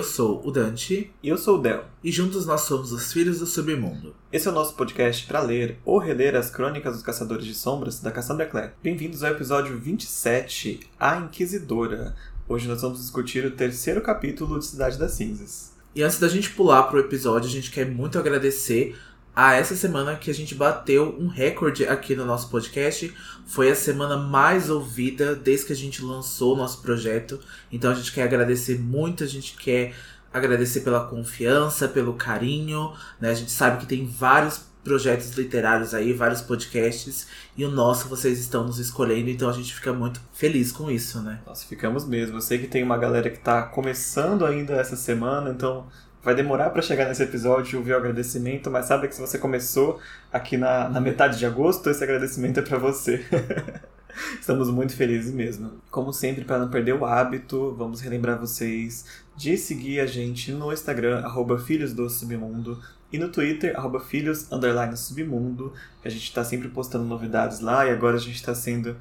Eu sou o Dante. E eu sou o Del. E juntos nós somos os Filhos do Submundo. Esse é o nosso podcast para ler ou reler as crônicas dos Caçadores de Sombras da Cassandra Clare. Bem-vindos ao episódio 27, A Inquisidora. Hoje nós vamos discutir o terceiro capítulo de Cidade das Cinzas. E antes da gente pular pro episódio, a gente quer muito agradecer a essa semana que a gente bateu um recorde aqui no nosso podcast. Foi a semana mais ouvida desde que a gente lançou o nosso projeto. Então a gente quer agradecer muito, a gente quer agradecer pela confiança, pelo carinho. Né? A gente sabe que tem vários projetos literários aí, vários podcasts, e o nosso vocês estão nos escolhendo, então a gente fica muito feliz com isso, né? Nós ficamos mesmo. Eu sei que tem uma galera que está começando ainda essa semana, então vai demorar para chegar nesse episódio e ouvir o agradecimento, mas sabe que se você começou aqui na, na metade de agosto, esse agradecimento é para você. Estamos muito felizes mesmo. Como sempre, para não perder o hábito, vamos relembrar vocês de seguir a gente no Instagram, arroba Filhos do Submundo, e no Twitter, arroba Filhos Submundo. A gente está sempre postando novidades lá e agora a gente está sendo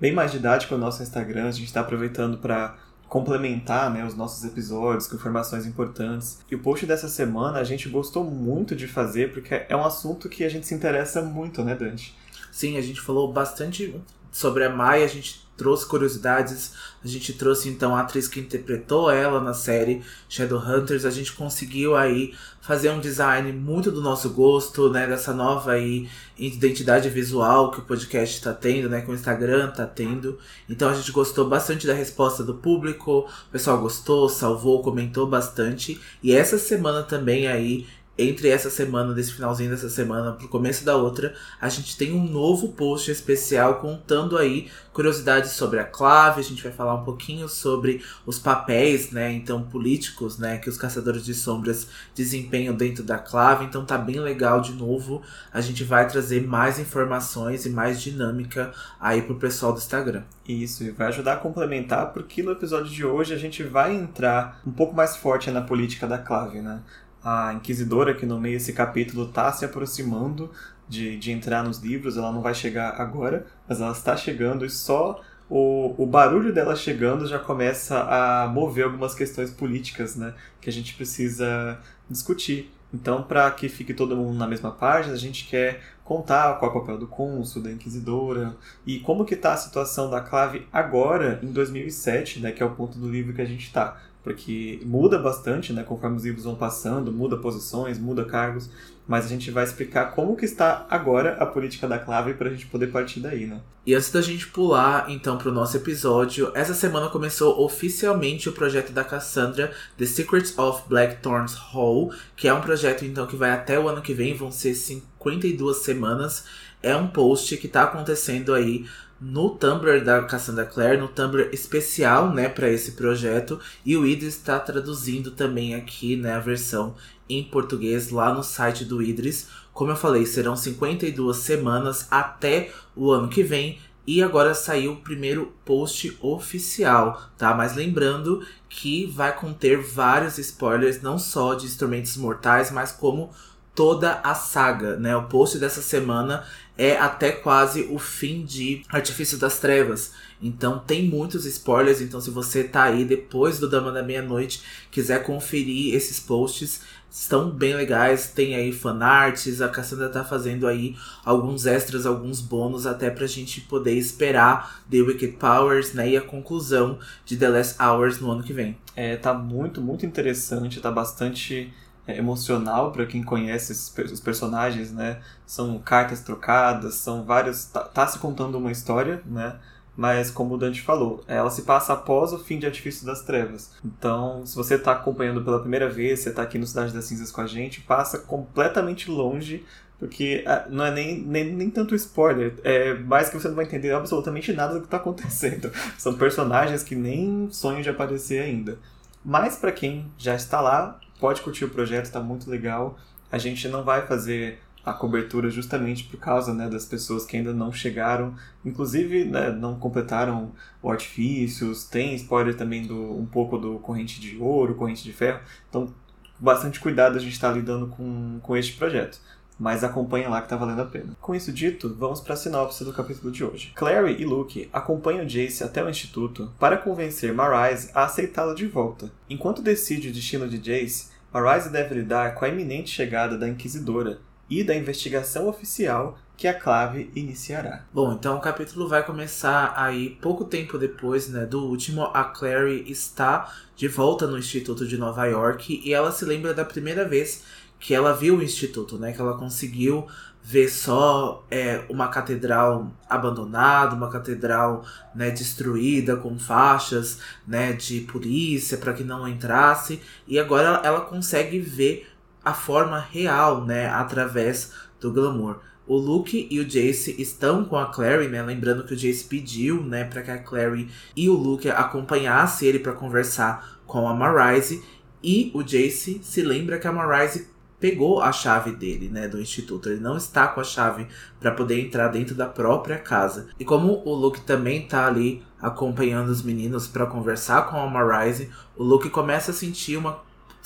bem mais didático no nosso Instagram. A gente está aproveitando para complementar né, os nossos episódios com informações importantes. E o post dessa semana a gente gostou muito de fazer porque é um assunto que a gente se interessa muito, né, Dante? Sim, a gente falou bastante sobre a Mai, a gente trouxe curiosidades, a gente trouxe então a atriz que interpretou ela na série Shadowhunters, a gente conseguiu aí fazer um design muito do nosso gosto, né, dessa nova aí identidade visual que o podcast está tendo, né, que o Instagram está tendo. Então a gente gostou bastante da resposta do público, o pessoal gostou, salvou, comentou bastante. E essa semana também aí entre essa semana, desse finalzinho dessa semana pro começo da outra, a gente tem um novo post especial contando aí curiosidades sobre a clave, a gente vai falar um pouquinho sobre os papéis, né, então políticos, né, que os caçadores de sombras desempenham dentro da clave, então tá bem legal de novo. A gente vai trazer mais informações e mais dinâmica aí pro pessoal do Instagram. Isso, e vai ajudar a complementar, porque no episódio de hoje a gente vai entrar um pouco mais forte na política da clave, né? A Inquisidora, que no meio desse capítulo está se aproximando de, de entrar nos livros, ela não vai chegar agora, mas ela está chegando e só o, o barulho dela chegando já começa a mover algumas questões políticas né, que a gente precisa discutir. Então, para que fique todo mundo na mesma página, a gente quer contar qual é o papel do cônsul, da inquisidora e como que está a situação da clave agora, em 2007, né, que é o ponto do livro que a gente está porque muda bastante, né, conforme os livros vão passando, muda posições, muda cargos, mas a gente vai explicar como que está agora a política da clave para a gente poder partir daí, né? E antes da gente pular então para o nosso episódio, essa semana começou oficialmente o projeto da Cassandra, The Secrets of Blackthorn's Hall, que é um projeto então que vai até o ano que vem, vão ser 52 semanas. É um post que está acontecendo aí no Tumblr da Cassandra Clare, no Tumblr especial, né, para esse projeto, e o Idris está traduzindo também aqui, né, a versão em português lá no site do Idris. Como eu falei, serão 52 semanas até o ano que vem. E agora saiu o primeiro post oficial, tá? Mas lembrando que vai conter vários spoilers, não só de Instrumentos Mortais, mas como toda a saga, né? O post dessa semana é até quase o fim de Artifício das Trevas. Então tem muitos spoilers, então se você tá aí depois do Dama da Meia-Noite, quiser conferir esses posts, estão bem legais, tem aí fanarts, a Cassandra tá fazendo aí alguns extras, alguns bônus até pra gente poder esperar The Wicked Powers, né, e a conclusão de The Last Hours no ano que vem. É, tá muito, muito interessante, tá bastante emocional para quem conhece os personagens, né? São cartas trocadas, são vários. Tá, tá, se contando uma história, né? Mas como o Dante falou, ela se passa após o fim de Artifício das Trevas. Então, se você está acompanhando pela primeira vez, você está aqui no Cidade das Cinzas com a gente, passa completamente longe porque ah, não é nem, nem, nem tanto spoiler, é mais que você não vai entender absolutamente nada do que está acontecendo. São personagens que nem sonham de aparecer ainda. Mas para quem já está lá, pode curtir o projeto, está muito legal. A gente não vai fazer a cobertura justamente por causa né, das pessoas que ainda não chegaram, inclusive né, não completaram o artifícios, tem spoiler também do um pouco do corrente de ouro, corrente de ferro, então bastante cuidado a gente está lidando com, com este projeto. Mas acompanha lá que tá valendo a pena. Com isso dito, vamos para a sinopse do capítulo de hoje. Clary e Luke acompanham Jace até o instituto para convencer Marise a aceitá-lo de volta. Enquanto decide o destino de Jace, Marise deve lidar com a iminente chegada da Inquisidora e da investigação oficial que a Clave iniciará. Bom, então o capítulo vai começar aí pouco tempo depois, né, do último. A Clary está de volta no Instituto de Nova York e ela se lembra da primeira vez que ela viu o Instituto, né, que ela conseguiu ver só é, uma catedral abandonada, uma catedral né, destruída com faixas né, de polícia para que não entrasse e agora ela consegue ver a forma real, né, através do glamour. O Luke e o Jace estão com a Clary, né? Lembrando que o Jace pediu, né, para que a Clary e o Luke acompanhassem ele para conversar com a Marise. E o Jace se lembra que a Marise pegou a chave dele, né, do instituto. Ele não está com a chave para poder entrar dentro da própria casa. E como o Luke também tá ali acompanhando os meninos para conversar com a Marise, o Luke começa a sentir uma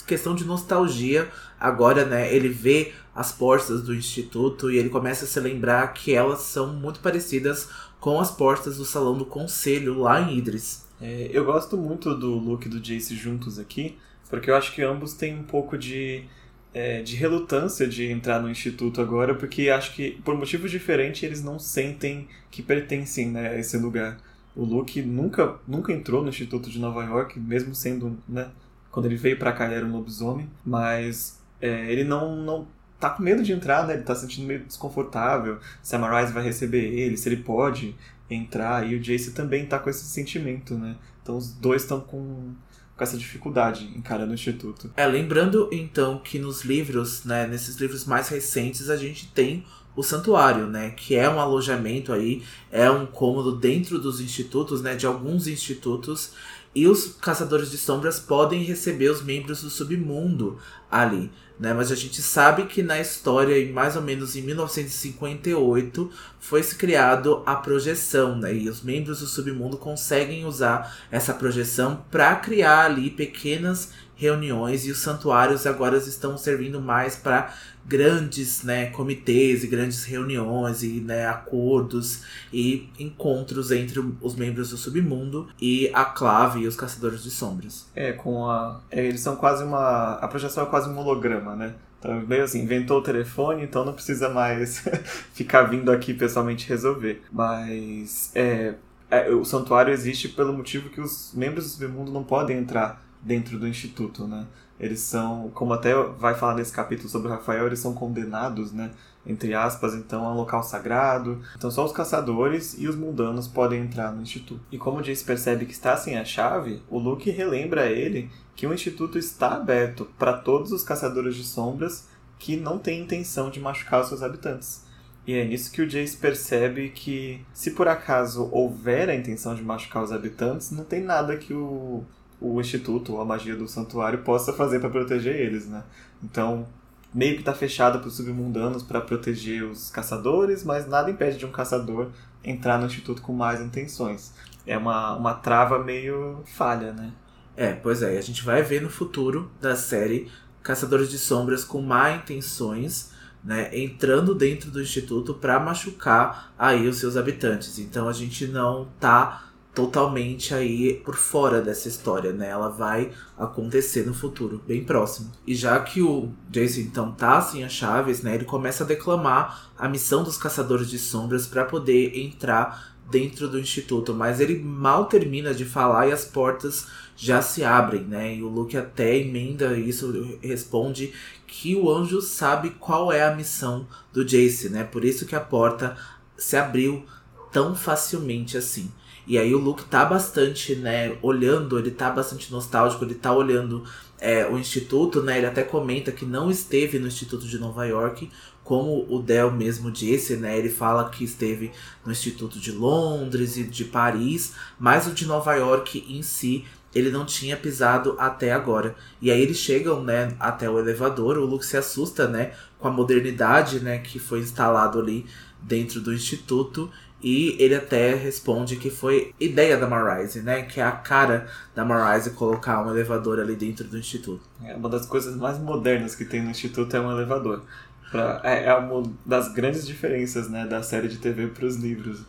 questão de nostalgia. Agora, né, ele vê as portas do instituto e ele começa a se lembrar que elas são muito parecidas com as portas do salão do conselho lá em Idris. É, eu gosto muito do look do Jace juntos aqui, porque eu acho que ambos têm um pouco de, é, de relutância de entrar no instituto agora, porque acho que por motivos diferentes eles não sentem que pertencem né, a esse lugar. O Luke nunca, nunca entrou no Instituto de Nova York, mesmo sendo né, quando ele veio para cá, ele era um lobisomem, mas é, ele não, não tá com medo de entrar, né? Ele tá se sentindo meio desconfortável. Se a Marise vai receber ele, se ele pode entrar. E o Jace também tá com esse sentimento, né? Então os dois estão com, com essa dificuldade encarando o Instituto. É, lembrando então que nos livros, né, nesses livros mais recentes, a gente tem o santuário, né, que é um alojamento aí, é um cômodo dentro dos institutos, né, de alguns institutos e os caçadores de sombras podem receber os membros do submundo ali, né? Mas a gente sabe que na história, em mais ou menos em 1958, foi se criado a projeção, né? E os membros do submundo conseguem usar essa projeção para criar ali pequenas reuniões e os santuários agora estão servindo mais para grandes né, comitês e grandes reuniões e né, acordos e encontros entre os membros do submundo e a clave e os caçadores de sombras. É, com a. É, eles são quase uma. A projeção é quase um holograma, né? Então, meio assim, inventou o telefone, então não precisa mais ficar vindo aqui pessoalmente resolver. Mas é, é, o santuário existe pelo motivo que os membros do submundo não podem entrar dentro do instituto, né? Eles são, como até vai falar nesse capítulo sobre Rafael, eles são condenados, né? Entre aspas, então, a um local sagrado. Então só os caçadores e os mundanos podem entrar no instituto. E como Jace percebe que está sem a chave, o Luke relembra a ele que o instituto está aberto para todos os caçadores de sombras que não têm intenção de machucar os seus habitantes. E é nisso que o Jace percebe que, se por acaso houver a intenção de machucar os habitantes, não tem nada que o o instituto ou a magia do santuário possa fazer para proteger eles, né? Então, meio que está fechado para os submundanos para proteger os caçadores, mas nada impede de um caçador entrar no instituto com mais intenções. É uma, uma trava meio falha, né? É, pois é. A gente vai ver no futuro da série Caçadores de Sombras com má intenções, né, entrando dentro do instituto para machucar aí os seus habitantes. Então a gente não tá totalmente aí por fora dessa história, né? Ela vai acontecer no futuro, bem próximo. E já que o Jason então tá sem as chaves, né? Ele começa a declamar a missão dos caçadores de sombras para poder entrar dentro do instituto, mas ele mal termina de falar e as portas já se abrem, né? E o Luke até emenda isso, responde que o anjo sabe qual é a missão do Jace, né? Por isso que a porta se abriu tão facilmente assim. E aí o Luke tá bastante, né, olhando, ele tá bastante nostálgico, ele tá olhando é, o Instituto, né? Ele até comenta que não esteve no Instituto de Nova York, como o Del mesmo disse, né? Ele fala que esteve no Instituto de Londres e de Paris, mas o de Nova York em si ele não tinha pisado até agora. E aí eles chegam, né, até o elevador, o Luke se assusta, né, com a modernidade, né, que foi instalado ali dentro do instituto e ele até responde que foi ideia da Marise, né? Que é a cara da Marise colocar um elevador ali dentro do instituto. É uma das coisas mais modernas que tem no instituto é um elevador. Pra, é, é uma das grandes diferenças né, da série de TV para os livros.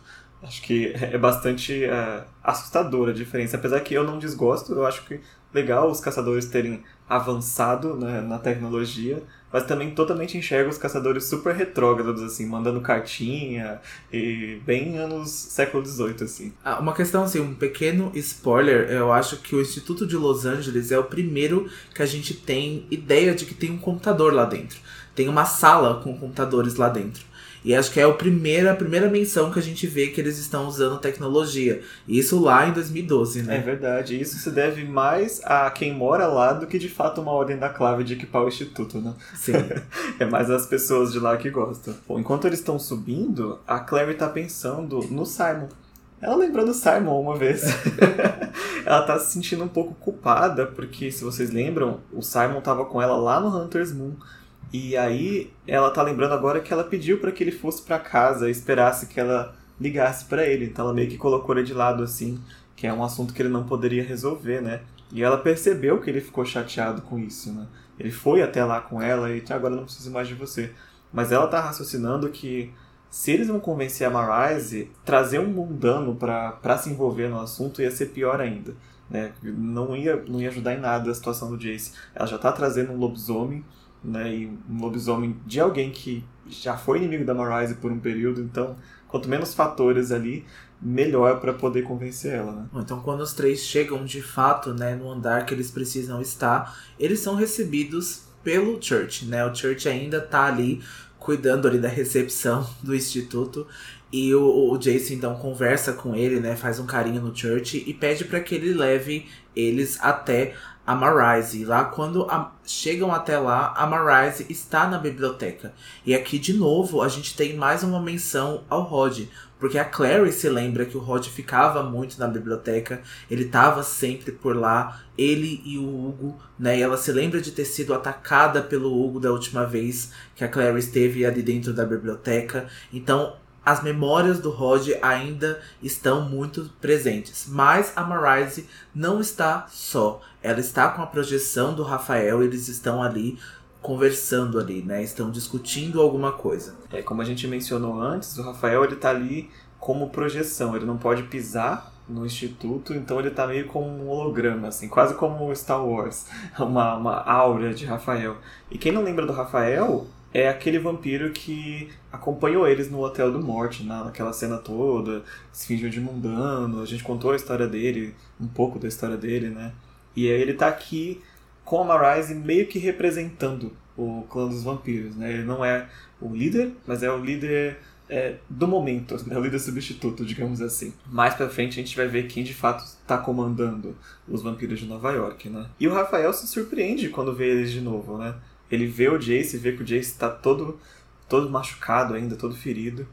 Acho que é bastante é, assustadora a diferença. Apesar que eu não desgosto, eu acho que legal os caçadores terem avançado né, na tecnologia, mas também totalmente enxergo os caçadores super retrógrados, assim, mandando cartinha e bem anos século XVIII, assim. Ah, uma questão, assim, um pequeno spoiler, eu acho que o Instituto de Los Angeles é o primeiro que a gente tem ideia de que tem um computador lá dentro. Tem uma sala com computadores lá dentro. E acho que é a primeira, a primeira menção que a gente vê que eles estão usando tecnologia. Isso lá em 2012, né? É verdade. Isso se deve mais a quem mora lá do que de fato uma ordem da clave de equipar o instituto, né? Sim. é mais as pessoas de lá que gostam. Bom, enquanto eles estão subindo, a Clary tá pensando no Simon. Ela lembrou do Simon uma vez. ela tá se sentindo um pouco culpada, porque se vocês lembram, o Simon tava com ela lá no Hunter's Moon. E aí ela tá lembrando agora que ela pediu para que ele fosse para casa esperasse que ela ligasse para ele. Então ela meio que colocou ele de lado assim, que é um assunto que ele não poderia resolver, né? E ela percebeu que ele ficou chateado com isso, né? Ele foi até lá com ela e agora não preciso mais de você. Mas ela tá raciocinando que se eles vão convencer a Marise, trazer um mundano para se envolver no assunto ia ser pior ainda. Né? Não, ia, não ia ajudar em nada a situação do Jace. Ela já tá trazendo um lobisomem né, e um lobisomem de alguém que já foi inimigo da Marise por um período, então quanto menos fatores ali, melhor para poder convencer ela, né? Então quando os três chegam de fato, né, no andar que eles precisam estar, eles são recebidos pelo Church, né? O Church ainda tá ali cuidando ali da recepção do instituto e o, o Jason então conversa com ele, né, faz um carinho no Church e pede para que ele leve eles até a Marise. Lá, quando a, chegam até lá, a Marise está na biblioteca. E aqui, de novo, a gente tem mais uma menção ao Rod. Porque a Clary se lembra que o Rod ficava muito na biblioteca, ele estava sempre por lá, ele e o Hugo, né? E ela se lembra de ter sido atacada pelo Hugo da última vez que a Clary esteve ali dentro da biblioteca. Então, as memórias do Rod ainda estão muito presentes. Mas a Marise não está só. Ela está com a projeção do Rafael, eles estão ali conversando ali, né? Estão discutindo alguma coisa. É, como a gente mencionou antes, o Rafael ele tá ali como projeção, ele não pode pisar no instituto, então ele tá meio como um holograma, assim, quase como Star Wars, uma, uma aura de Rafael. E quem não lembra do Rafael é aquele vampiro que acompanhou eles no Hotel do Morte, naquela cena toda, se fingiu de mundano, a gente contou a história dele, um pouco da história dele, né? E aí ele tá aqui com a Marise meio que representando o clã dos vampiros, né? Ele não é o líder, mas é o líder é, do momento, né? o líder substituto, digamos assim. Mais pra frente a gente vai ver quem de fato está comandando os vampiros de Nova York, né? E o Rafael se surpreende quando vê eles de novo, né? Ele vê o Jace, vê que o Jace está todo, todo machucado ainda, todo ferido.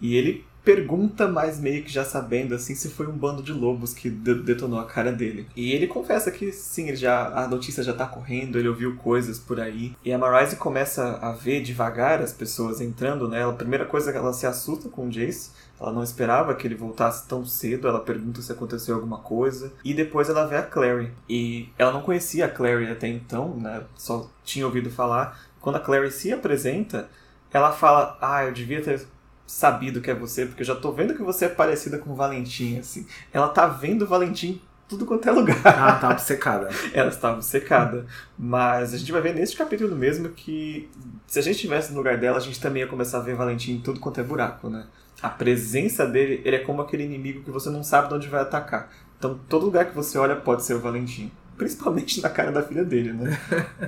E ele pergunta, mas meio que já sabendo, assim, se foi um bando de lobos que detonou a cara dele. E ele confessa que sim, ele já, a notícia já tá correndo, ele ouviu coisas por aí. E a Marise começa a ver devagar as pessoas entrando nela. A primeira coisa é que ela se assusta com o Jace. Ela não esperava que ele voltasse tão cedo. Ela pergunta se aconteceu alguma coisa. E depois ela vê a Clary. E ela não conhecia a Clary até então, né? Só tinha ouvido falar. Quando a Clary se apresenta, ela fala: Ah, eu devia ter sabido que é você, porque eu já tô vendo que você é parecida com o Valentim, assim. Ela tá vendo o Valentim tudo quanto é lugar. Ela tá obcecada. Ela está obcecada. Mas a gente vai ver neste capítulo mesmo que se a gente estivesse no lugar dela, a gente também ia começar a ver Valentim em tudo quanto é buraco, né? A presença dele, ele é como aquele inimigo que você não sabe de onde vai atacar. Então, todo lugar que você olha pode ser o Valentim. Principalmente na cara da filha dele, né?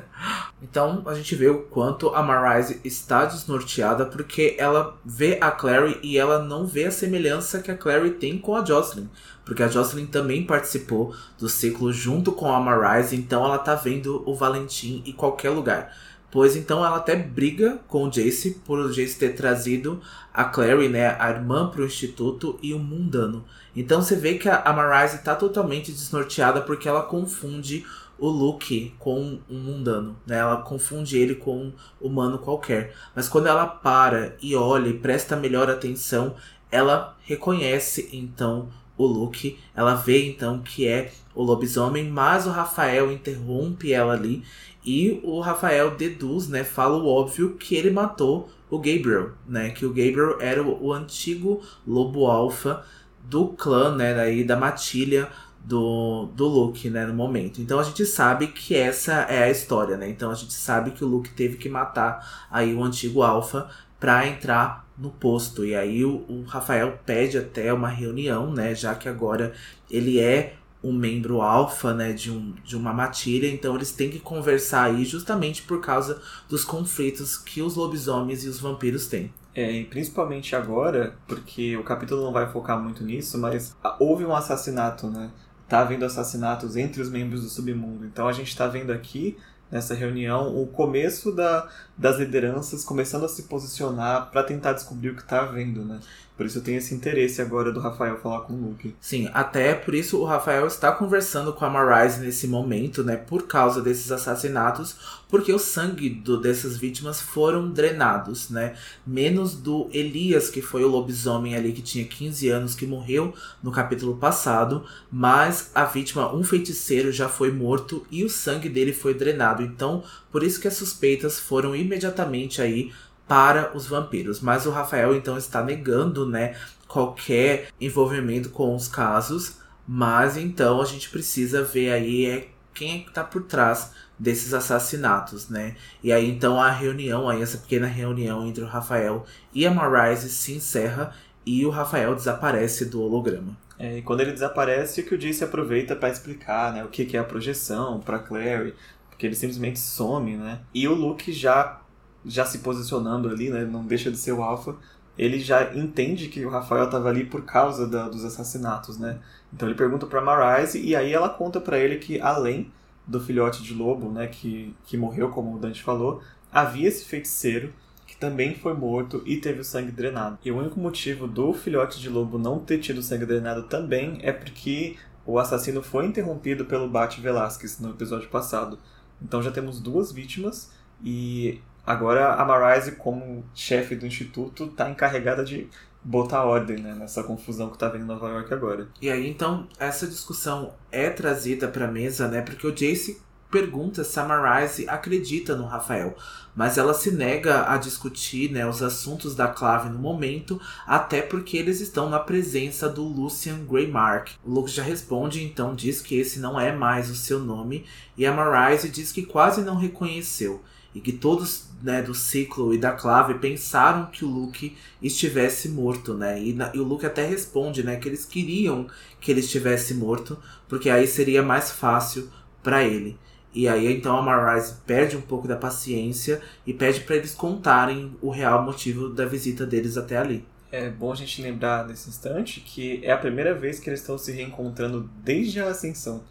então a gente vê o quanto a Marise está desnorteada porque ela vê a Clary e ela não vê a semelhança que a Clary tem com a Jocelyn. Porque a Jocelyn também participou do ciclo junto com a Marise, então ela tá vendo o Valentim em qualquer lugar. Pois então ela até briga com o Jace por o Jace ter trazido a Clary, né, a irmã, para o instituto e o mundano. Então você vê que a Marise está totalmente desnorteada porque ela confunde o Luke com um mundano, né? Ela confunde ele com um humano qualquer. Mas quando ela para e olha e presta melhor atenção, ela reconhece então o Luke. Ela vê então que é o lobisomem, mas o Rafael interrompe ela ali E o Rafael deduz, né, fala o óbvio que ele matou o Gabriel, né, que o Gabriel era o, o antigo lobo alfa do clã, né, daí da matilha do, do Luke, né, no momento. Então a gente sabe que essa é a história, né? Então a gente sabe que o Luke teve que matar aí o antigo Alpha para entrar no posto. E aí o, o, Rafael pede até uma reunião, né, já que agora ele é um membro alfa, né, de, um, de uma matilha, então eles têm que conversar aí justamente por causa dos conflitos que os lobisomens e os vampiros têm. É, e principalmente agora, porque o capítulo não vai focar muito nisso, mas houve um assassinato, né? Tá havendo assassinatos entre os membros do submundo. Então a gente está vendo aqui nessa reunião o começo da, das lideranças começando a se posicionar para tentar descobrir o que está havendo, né? Por isso eu tenho esse interesse agora do Rafael falar com o Luke. Sim, até por isso o Rafael está conversando com a Marise nesse momento, né? Por causa desses assassinatos, porque o sangue do, dessas vítimas foram drenados, né? Menos do Elias, que foi o lobisomem ali que tinha 15 anos, que morreu no capítulo passado, mas a vítima, um feiticeiro, já foi morto e o sangue dele foi drenado. Então, por isso que as suspeitas foram imediatamente aí para os vampiros. Mas o Rafael então está negando, né, qualquer envolvimento com os casos. Mas então a gente precisa ver aí é quem é que tá por trás desses assassinatos, né? E aí então a reunião, aí essa pequena reunião entre o Rafael e a Marise se encerra e o Rafael desaparece do holograma. É, e quando ele desaparece, que o Jace aproveita para explicar, né, o que, que é a projeção para Clary, porque ele simplesmente some, né? E o Luke já já se posicionando ali, né? Não deixa de ser o alfa. Ele já entende que o Rafael estava ali por causa da, dos assassinatos, né? Então ele pergunta para Marise e aí ela conta para ele que além do filhote de lobo, né, que, que morreu, como o Dante falou, havia esse feiticeiro que também foi morto e teve o sangue drenado. E o único motivo do filhote de lobo não ter tido sangue drenado também é porque o assassino foi interrompido pelo Bate Velasquez no episódio passado. Então já temos duas vítimas e Agora a Marise, como chefe do instituto, está encarregada de botar ordem né, nessa confusão que está vendo em Nova York agora. E aí então essa discussão é trazida para a mesa, né? Porque o Jace pergunta se a Marise acredita no Rafael, mas ela se nega a discutir né, os assuntos da clave no momento, até porque eles estão na presença do Lucian Greymark. O Luke já responde, então diz que esse não é mais o seu nome, e a Marise diz que quase não reconheceu e que todos né, do ciclo e da clave pensaram que o Luke estivesse morto, né? E, na, e, o Luke até responde, né, que eles queriam que ele estivesse morto, porque aí seria mais fácil para ele. E aí então a Marise perde um pouco da paciência e pede para eles contarem o real motivo da visita deles até ali. É bom a gente lembrar nesse instante que é a primeira vez que eles estão se reencontrando desde a ascensão.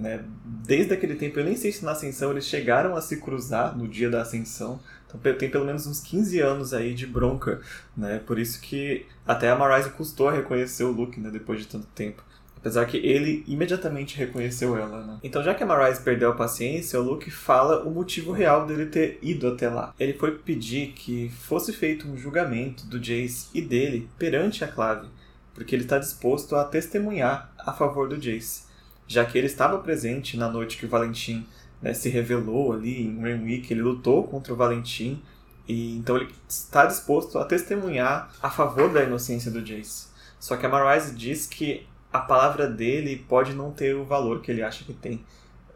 Né? Desde aquele tempo, eu nem sei se na Ascensão eles chegaram a se cruzar no dia da Ascensão. Então tem pelo menos uns 15 anos aí de bronca, né? Por isso que até a Marise custou a reconhecer o Luke, né? Depois de tanto tempo. Apesar que ele imediatamente reconheceu ela, né? Então, já que a Marise perdeu a paciência, o Luke fala o motivo real dele ter ido até lá. Ele foi pedir que fosse feito um julgamento do Jace e dele perante a Clave, porque ele está disposto a testemunhar a favor do Jace já que ele estava presente na noite que o Valentim né, se revelou ali em Renwick, ele lutou contra o Valentim, e então ele está disposto a testemunhar a favor da inocência do Jace. Só que a Marise diz que a palavra dele pode não ter o valor que ele acha que tem.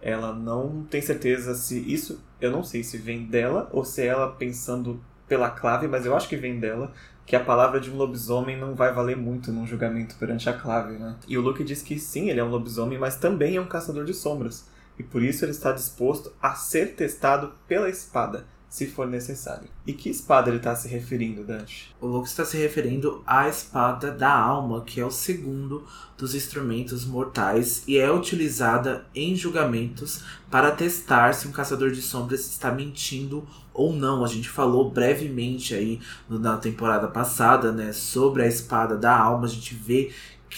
Ela não tem certeza se isso, eu não sei se vem dela ou se é ela pensando pela clave, mas eu acho que vem dela, que a palavra de um lobisomem não vai valer muito num julgamento perante a clave, né? E o Luke diz que sim, ele é um lobisomem, mas também é um caçador de sombras. E por isso ele está disposto a ser testado pela espada se for necessário. E que espada ele está se referindo, Dante? O Luke está se referindo à espada da alma, que é o segundo dos instrumentos mortais e é utilizada em julgamentos para testar se um caçador de sombras está mentindo ou não. A gente falou brevemente aí na temporada passada, né, sobre a espada da alma. A gente vê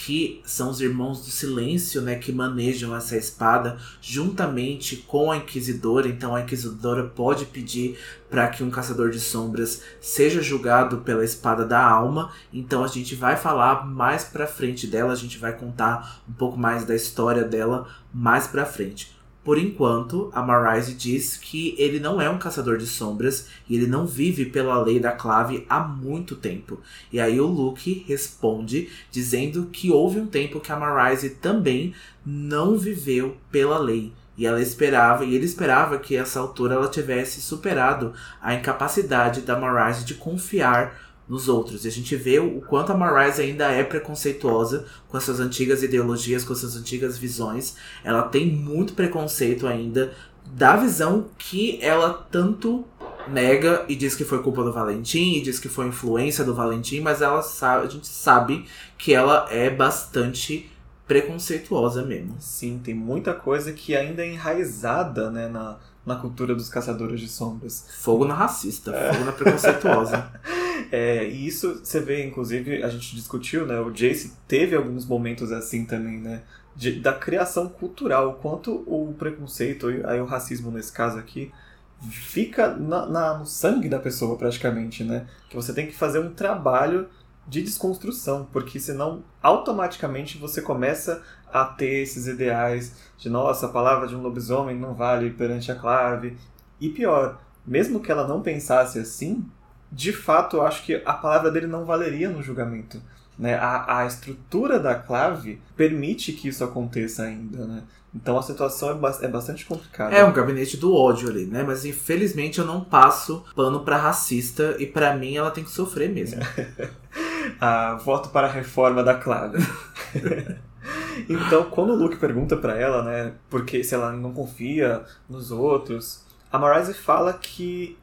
que são os irmãos do silêncio, né, que manejam essa espada juntamente com a inquisidora. Então a inquisidora pode pedir para que um caçador de sombras seja julgado pela espada da alma. Então a gente vai falar mais para frente dela, a gente vai contar um pouco mais da história dela mais para frente. Por enquanto, a Marise diz que ele não é um caçador de sombras e ele não vive pela lei da clave há muito tempo. E aí o Luke responde dizendo que houve um tempo que a Marise também não viveu pela lei. E ela esperava, e ele esperava que essa altura ela tivesse superado a incapacidade da Marise de confiar nos outros. E a gente vê o quanto a Marise ainda é preconceituosa com as suas antigas ideologias, com as suas antigas visões. Ela tem muito preconceito ainda da visão que ela tanto nega e diz que foi culpa do Valentim e diz que foi influência do Valentim, mas ela sabe, a gente sabe que ela é bastante preconceituosa mesmo. Sim, tem muita coisa que ainda é enraizada, né, na, na cultura dos caçadores de sombras. Fogo na racista, fogo na preconceituosa. é, e isso você vê, inclusive, a gente discutiu, né? O Jace teve alguns momentos assim também, né? De, da criação cultural, quanto o preconceito, aí o racismo nesse caso aqui, fica na, na, no sangue da pessoa praticamente, né? Que você tem que fazer um trabalho de desconstrução, porque senão automaticamente você começa a ter esses ideais de nossa, a palavra de um lobisomem não vale perante a clave. E pior, mesmo que ela não pensasse assim, de fato eu acho que a palavra dele não valeria no julgamento. Né? A, a estrutura da clave permite que isso aconteça ainda. Né? Então a situação é, ba é bastante complicada. É um gabinete do ódio ali, né? Mas infelizmente eu não passo pano para racista e para mim ela tem que sofrer mesmo. ah, voto para a reforma da clave. então, quando o Luke pergunta para ela, né, porque se ela não confia nos outros, a Marise fala que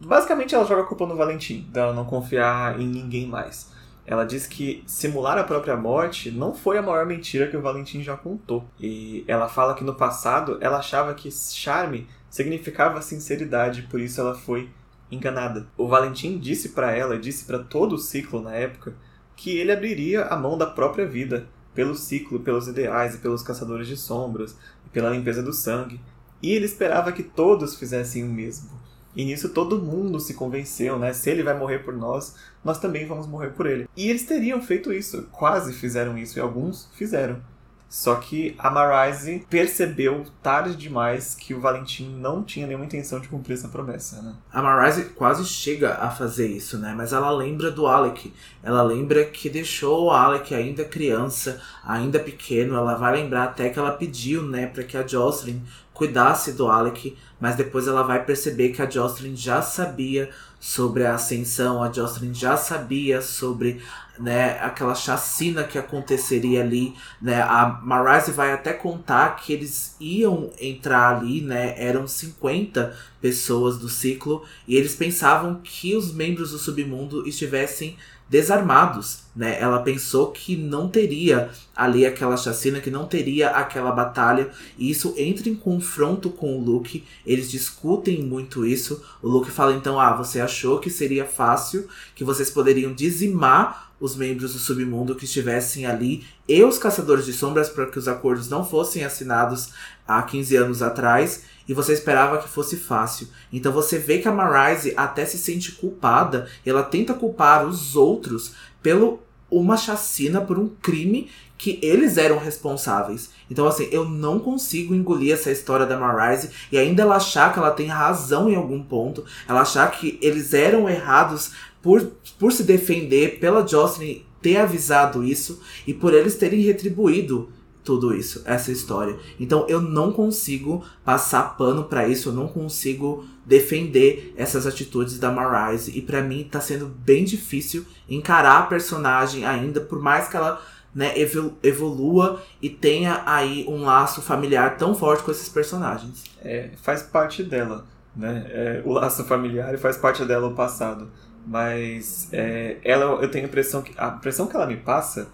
basicamente ela joga a culpa no Valentim, dela não confiar em ninguém mais. Ela diz que simular a própria morte não foi a maior mentira que o Valentim já contou. E ela fala que no passado ela achava que charme significava sinceridade, por isso ela foi enganada. O Valentim disse para ela, disse para todo o ciclo na época, que ele abriria a mão da própria vida pelo ciclo, pelos ideais e pelos caçadores de sombras, pela limpeza do sangue. E ele esperava que todos fizessem o mesmo. E nisso todo mundo se convenceu, né? Se ele vai morrer por nós, nós também vamos morrer por ele. E eles teriam feito isso, quase fizeram isso, e alguns fizeram. Só que a Marise percebeu tarde demais que o Valentim não tinha nenhuma intenção de cumprir essa promessa, né? A Marise quase chega a fazer isso, né? Mas ela lembra do Alec. Ela lembra que deixou o Alec ainda criança, ainda pequeno. Ela vai lembrar até que ela pediu, né, para que a Jocelyn cuidasse do Alec, mas depois ela vai perceber que a Jocelyn já sabia sobre a ascensão, a Jocelyn já sabia sobre né, aquela chacina que aconteceria ali, né, a Marise vai até contar que eles iam entrar ali, né, eram 50 pessoas do ciclo, e eles pensavam que os membros do submundo estivessem desarmados, né? Ela pensou que não teria ali aquela chacina, que não teria aquela batalha, e isso entra em confronto com o Luke. Eles discutem muito isso. O Luke fala então: "Ah, você achou que seria fácil, que vocês poderiam dizimar os membros do submundo que estivessem ali e os caçadores de sombras para que os acordos não fossem assinados há 15 anos atrás e você esperava que fosse fácil. Então você vê que a Marise até se sente culpada, ela tenta culpar os outros pelo uma chacina por um crime que eles eram responsáveis. Então, assim, eu não consigo engolir essa história da Marise e ainda ela achar que ela tem razão em algum ponto, ela achar que eles eram errados por, por se defender, pela Jocelyn ter avisado isso e por eles terem retribuído tudo isso, essa história. Então eu não consigo passar pano para isso, eu não consigo defender essas atitudes da Marise e para mim tá sendo bem difícil encarar a personagem ainda, por mais que ela né, evolua e tenha aí um laço familiar tão forte com esses personagens. É, faz parte dela, né? É, o laço familiar faz parte dela o passado. Mas é, ela, eu tenho a impressão que a impressão que ela me passa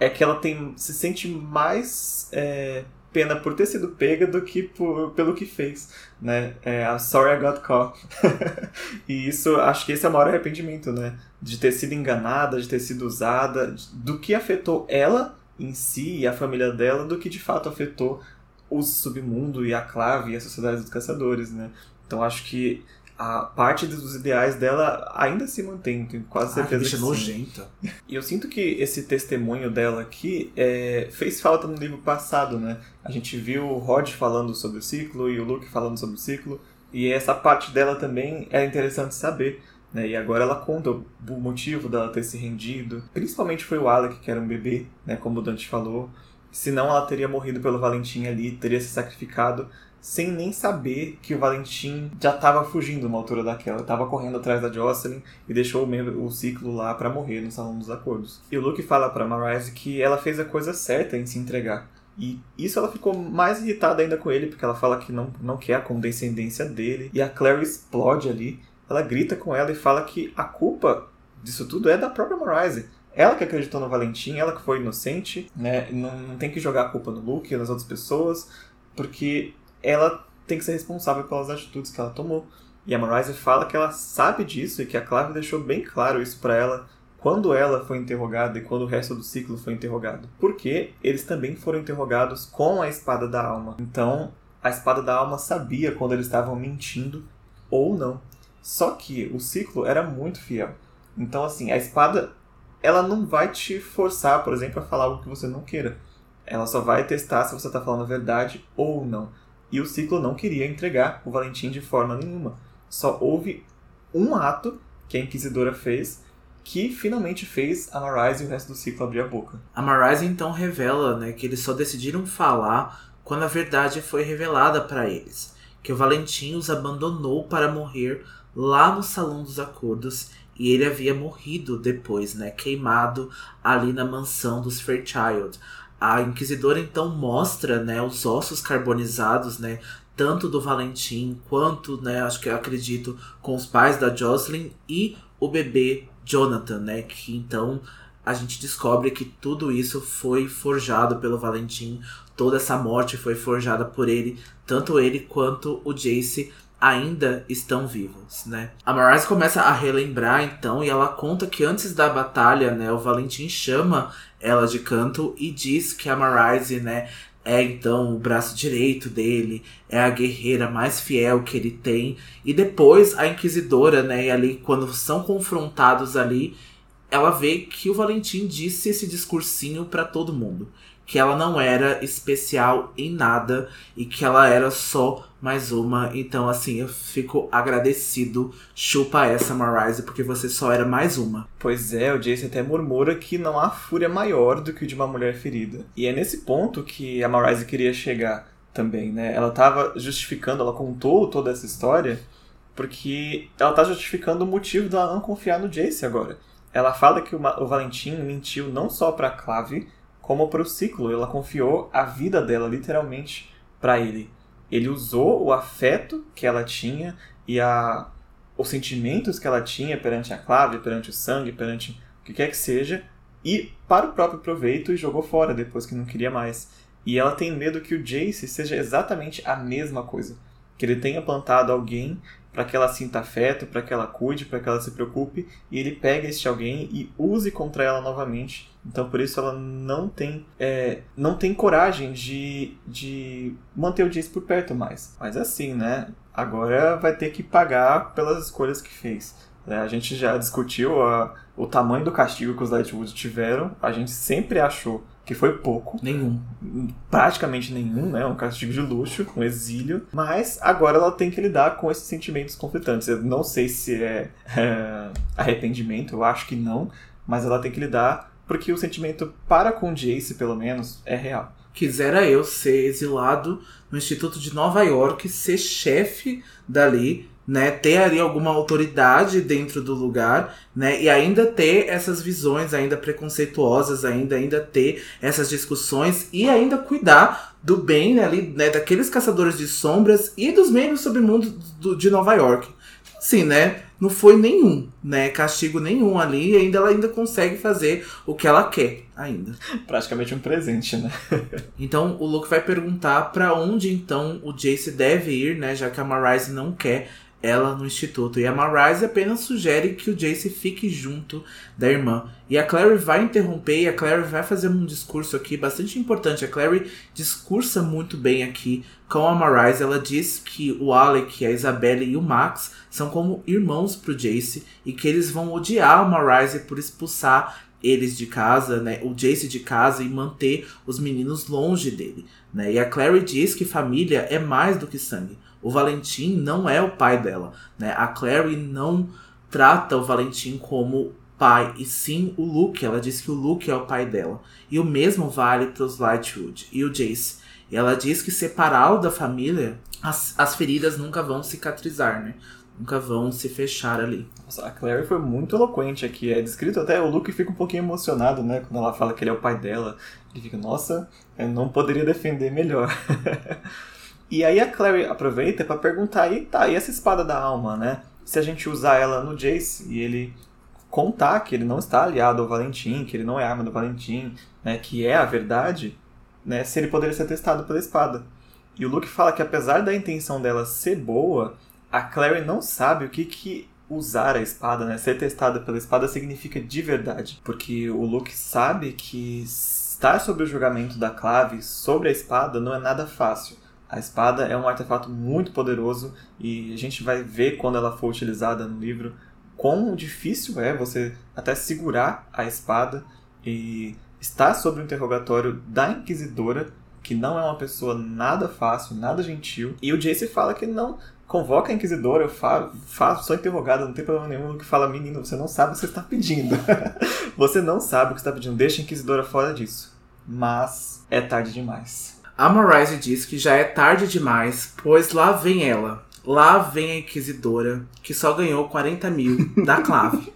é que ela tem se sente mais é, pena por ter sido pega do que por, pelo que fez, né? É Sorry I Got Caught. e isso, acho que esse é o maior arrependimento, né? De ter sido enganada, de ter sido usada, do que afetou ela em si e a família dela, do que de fato afetou o submundo e a clave e a sociedade dos caçadores, né? Então acho que a parte dos ideais dela ainda se mantém, tenho quase certeza ah, que, que nojenta. E eu sinto que esse testemunho dela aqui é, fez falta no livro passado, né? A gente viu o Rod falando sobre o ciclo e o Luke falando sobre o ciclo, e essa parte dela também é interessante saber. Né? E agora ela conta o motivo dela ter se rendido. Principalmente foi o Alec, que era um bebê, né? como o Dante falou. Senão ela teria morrido pelo Valentim ali, teria se sacrificado sem nem saber que o Valentim já estava fugindo uma altura daquela, estava correndo atrás da Jocelyn e deixou o, membro, o ciclo lá para morrer no Salão dos Acordos. E o Luke fala para Marise que ela fez a coisa certa em se entregar. E isso ela ficou mais irritada ainda com ele, porque ela fala que não, não quer a condescendência dele. E a Claire explode ali. Ela grita com ela e fala que a culpa disso tudo é da própria Marise. Ela que acreditou no Valentim, ela que foi inocente, né? Não, não tem que jogar a culpa no Luke nas outras pessoas, porque ela tem que ser responsável pelas atitudes que ela tomou. E a Marise fala que ela sabe disso e que a Clave deixou bem claro isso para ela quando ela foi interrogada e quando o resto do ciclo foi interrogado. Porque eles também foram interrogados com a espada da alma. Então, a espada da alma sabia quando eles estavam mentindo ou não. Só que o ciclo era muito fiel. Então, assim, a espada ela não vai te forçar, por exemplo, a falar algo que você não queira. Ela só vai testar se você está falando a verdade ou não. E o ciclo não queria entregar o Valentim de forma nenhuma. Só houve um ato que a Inquisidora fez que finalmente fez a Marise e o resto do ciclo abrir a boca. A Marise então revela né, que eles só decidiram falar quando a verdade foi revelada para eles. Que o Valentim os abandonou para morrer lá no Salão dos Acordos e ele havia morrido depois, né, queimado ali na mansão dos Fairchild. A Inquisidora então mostra, né, os ossos carbonizados, né, tanto do Valentim quanto, né, acho que eu acredito, com os pais da Jocelyn e o bebê Jonathan, né, que então a gente descobre que tudo isso foi forjado pelo Valentim, toda essa morte foi forjada por ele, tanto ele quanto o Jace ainda estão vivos, né? A Marise começa a relembrar então e ela conta que antes da batalha, né, o Valentim chama ela de canto e diz que a Marise, né, é então o braço direito dele, é a guerreira mais fiel que ele tem. E depois a inquisidora, né, e ali quando são confrontados ali, ela vê que o Valentim disse esse discursinho para todo mundo que ela não era especial em nada e que ela era só mais uma. Então, assim, eu fico agradecido. Chupa essa, Marise, porque você só era mais uma. Pois é, o Jace até murmura que não há fúria maior do que o de uma mulher ferida. E é nesse ponto que a Marise queria chegar também, né? Ela estava justificando, ela contou toda essa história porque ela está justificando o motivo dela não confiar no Jace agora. Ela fala que o, Valentim mentiu não só para Clave, como para o ciclo. Ela confiou a vida dela literalmente para ele. Ele usou o afeto que ela tinha e a, os sentimentos que ela tinha perante a clave, perante o sangue, perante o que quer que seja, e para o próprio proveito e jogou fora depois que não queria mais. E ela tem medo que o Jace seja exatamente a mesma coisa. Que ele tenha plantado alguém para que ela sinta afeto, para que ela cuide, para que ela se preocupe, e ele pega este alguém e use contra ela novamente. Então por isso ela não tem é, não tem coragem de, de manter o Jace por perto mais. Mas assim, né? Agora vai ter que pagar pelas escolhas que fez. É, a gente já discutiu a, o tamanho do castigo que os Lightwood tiveram. A gente sempre achou que foi pouco. Nenhum. Praticamente nenhum, né? Um castigo de luxo, um exílio. Mas agora ela tem que lidar com esses sentimentos conflitantes. Eu não sei se é, é arrependimento, eu acho que não. Mas ela tem que lidar porque o sentimento para com Jace, pelo menos, é real. Quisera eu ser exilado no Instituto de Nova York, ser chefe dali né, ter ali alguma autoridade dentro do lugar, né, e ainda ter essas visões ainda preconceituosas, ainda ainda ter essas discussões e ainda cuidar do bem ali, né, daqueles caçadores de sombras e dos membros do submundo do, de Nova York. Sim, né? Não foi nenhum, né? Castigo nenhum ali, e ainda ela ainda consegue fazer o que ela quer ainda. Praticamente um presente, né? então o Luke vai perguntar para onde então o Jace deve ir, né? Já que a Marise não quer ela no instituto. E a Marise apenas sugere que o Jace fique junto da irmã. E a Clary vai interromper e a Clary vai fazer um discurso aqui bastante importante. A Clary discursa muito bem aqui com a Marise. Ela diz que o Alec, a Isabelle e o Max são como irmãos pro Jace e que eles vão odiar o Marise por expulsar eles de casa, né, o Jace de casa e manter os meninos longe dele, né? E a Clary diz que família é mais do que sangue. O Valentim não é o pai dela, né? A Clary não trata o Valentim como pai, e sim o Luke. Ela diz que o Luke é o pai dela. E o mesmo vale para os Lightwood e o Jace. E ela diz que separá-lo da família, as, as feridas nunca vão cicatrizar, né? Nunca vão se fechar ali. Nossa, a Clary foi muito eloquente aqui. É descrito até, o Luke fica um pouquinho emocionado, né? Quando ela fala que ele é o pai dela. Ele fica, nossa, eu não poderia defender melhor. e aí a Clary aproveita para perguntar, e tá, e essa espada da alma, né? Se a gente usar ela no Jace e ele contar que ele não está aliado ao Valentim, que ele não é arma do Valentim, né? Que é a verdade, né? Se ele poderia ser testado pela espada. E o Luke fala que apesar da intenção dela ser boa, a Clary não sabe o que, que usar a espada, né? Ser testada pela espada significa de verdade. Porque o Luke sabe que estar sob o julgamento da clave sobre a espada não é nada fácil. A espada é um artefato muito poderoso e a gente vai ver quando ela for utilizada no livro quão difícil é você até segurar a espada e estar sob o interrogatório da inquisidora, que não é uma pessoa nada fácil, nada gentil. E o Jace fala que não convoca a inquisidora, eu fa faço, sou interrogado, não tem problema nenhum, que fala, menino, você não sabe o que você está pedindo. você não sabe o que está pedindo, deixa a inquisidora fora disso. Mas é tarde demais. A Marise diz que já é tarde demais, pois lá vem ela. Lá vem a inquisidora, que só ganhou 40 mil da clave.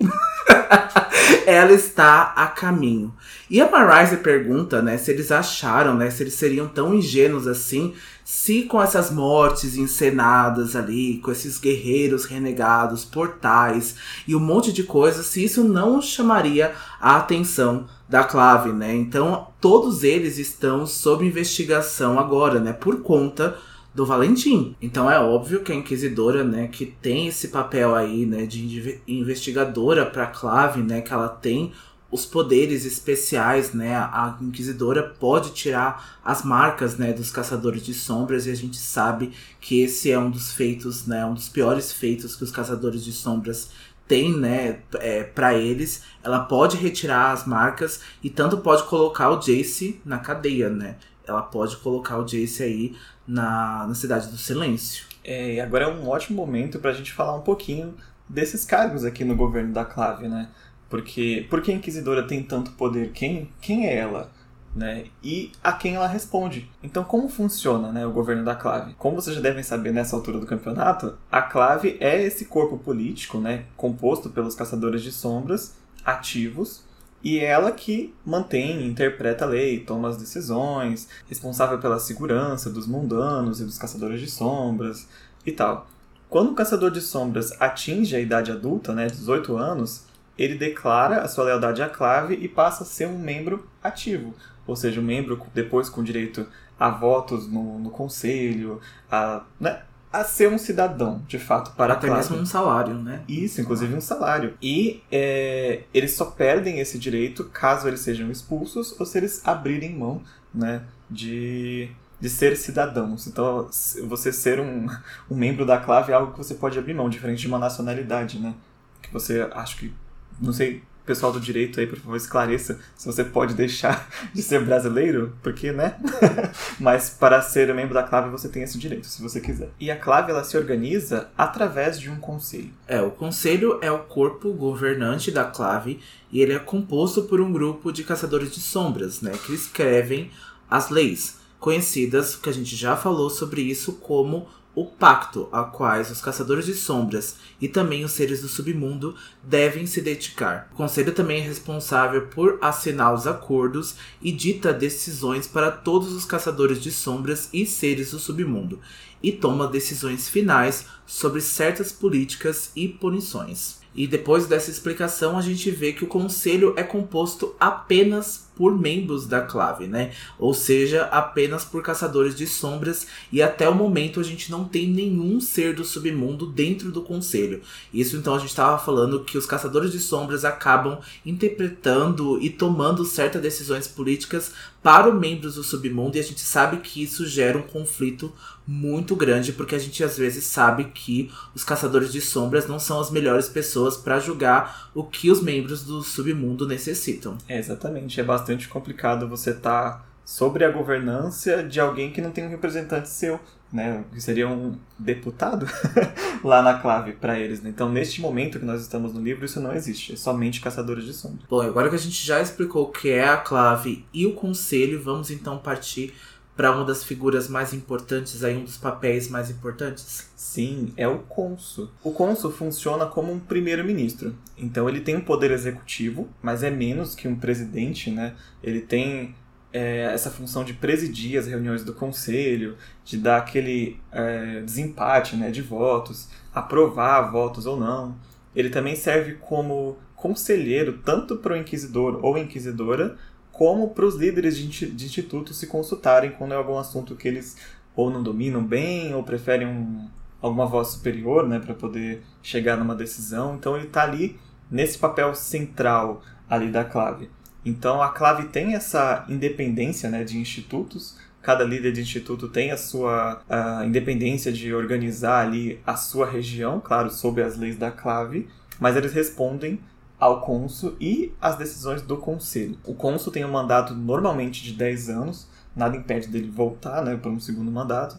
ela está a caminho. E a Marise pergunta, né, se eles acharam, né, se eles seriam tão ingênuos assim se com essas mortes encenadas ali, com esses guerreiros renegados, portais e um monte de coisas, se isso não chamaria a atenção da clave, né? Então, todos eles estão sob investigação agora, né, por conta do Valentim. Então é óbvio que a inquisidora, né, que tem esse papel aí, né, de investigadora para Clave, né, que ela tem os poderes especiais, né? A Inquisidora pode tirar as marcas, né, dos caçadores de sombras e a gente sabe que esse é um dos feitos, né, um dos piores feitos que os caçadores de sombras têm, né, é, para eles. Ela pode retirar as marcas e tanto pode colocar o Jace na cadeia, né? Ela pode colocar o Jace aí na, na Cidade do Silêncio. É, e agora é um ótimo momento para a gente falar um pouquinho desses cargos aqui no governo da Clave, né? Porque, porque a Inquisidora tem tanto poder? Quem, quem é ela? Né? E a quem ela responde. Então, como funciona né, o governo da Clave? Como vocês já devem saber nessa altura do campeonato, a Clave é esse corpo político né, composto pelos caçadores de sombras ativos e ela que mantém, interpreta a lei, toma as decisões, responsável pela segurança dos mundanos e dos caçadores de sombras e tal. Quando o caçador de sombras atinge a idade adulta, né, 18 anos, ele declara a sua lealdade à clave e passa a ser um membro ativo, ou seja, um membro depois com direito a votos no, no conselho, a, né, a ser um cidadão, de fato, para Até a clave. mesmo um salário, né? Isso, inclusive um salário. E é, eles só perdem esse direito caso eles sejam expulsos ou se eles abrirem mão né, de, de ser cidadãos. Então, você ser um, um membro da clave é algo que você pode abrir mão, diferente de uma nacionalidade, né? Que você, acho que não sei, pessoal do direito aí, por favor, esclareça se você pode deixar de ser brasileiro, porque, né? Mas para ser membro da clave você tem esse direito, se você quiser. E a clave ela se organiza através de um conselho. É, o conselho é o corpo governante da clave e ele é composto por um grupo de caçadores de sombras, né, que escrevem as leis, conhecidas, que a gente já falou sobre isso como o pacto a quais os caçadores de sombras e também os seres do submundo devem se dedicar. O conselho também é responsável por assinar os acordos e dita decisões para todos os caçadores de sombras e seres do submundo, e toma decisões finais sobre certas políticas e punições. E depois dessa explicação, a gente vê que o conselho é composto apenas por membros da clave, né? Ou seja, apenas por caçadores de sombras e até o momento a gente não tem nenhum ser do submundo dentro do conselho. Isso então a gente estava falando que os caçadores de sombras acabam interpretando e tomando certas decisões políticas para os membros do submundo e a gente sabe que isso gera um conflito muito grande porque a gente às vezes sabe que os caçadores de sombras não são as melhores pessoas para julgar o que os membros do submundo necessitam. É, exatamente, é bastante complicado você estar tá sobre a governança de alguém que não tem um representante seu, né, que seria um deputado lá na clave para eles. Né? Então, neste momento que nós estamos no livro, isso não existe, é somente caçadores de sombras. Bom, agora que a gente já explicou o que é a clave e o conselho, vamos então partir para uma das figuras mais importantes, aí um dos papéis mais importantes? Sim, é o cônsul. O cônsul funciona como um primeiro-ministro. Então ele tem um poder executivo, mas é menos que um presidente, né? Ele tem é, essa função de presidir as reuniões do conselho, de dar aquele é, desempate né, de votos, aprovar votos ou não. Ele também serve como conselheiro tanto para o inquisidor ou inquisidora, como para os líderes de, de instituto se consultarem quando é algum assunto que eles ou não dominam bem ou preferem um, alguma voz superior né, para poder chegar numa decisão. Então ele está ali nesse papel central ali da clave. Então a clave tem essa independência né, de institutos. Cada líder de instituto tem a sua a independência de organizar ali a sua região, claro, sob as leis da clave, mas eles respondem ao cônsul e às decisões do conselho. O cônsul tem um mandato normalmente de 10 anos, nada impede dele voltar né, para um segundo mandato.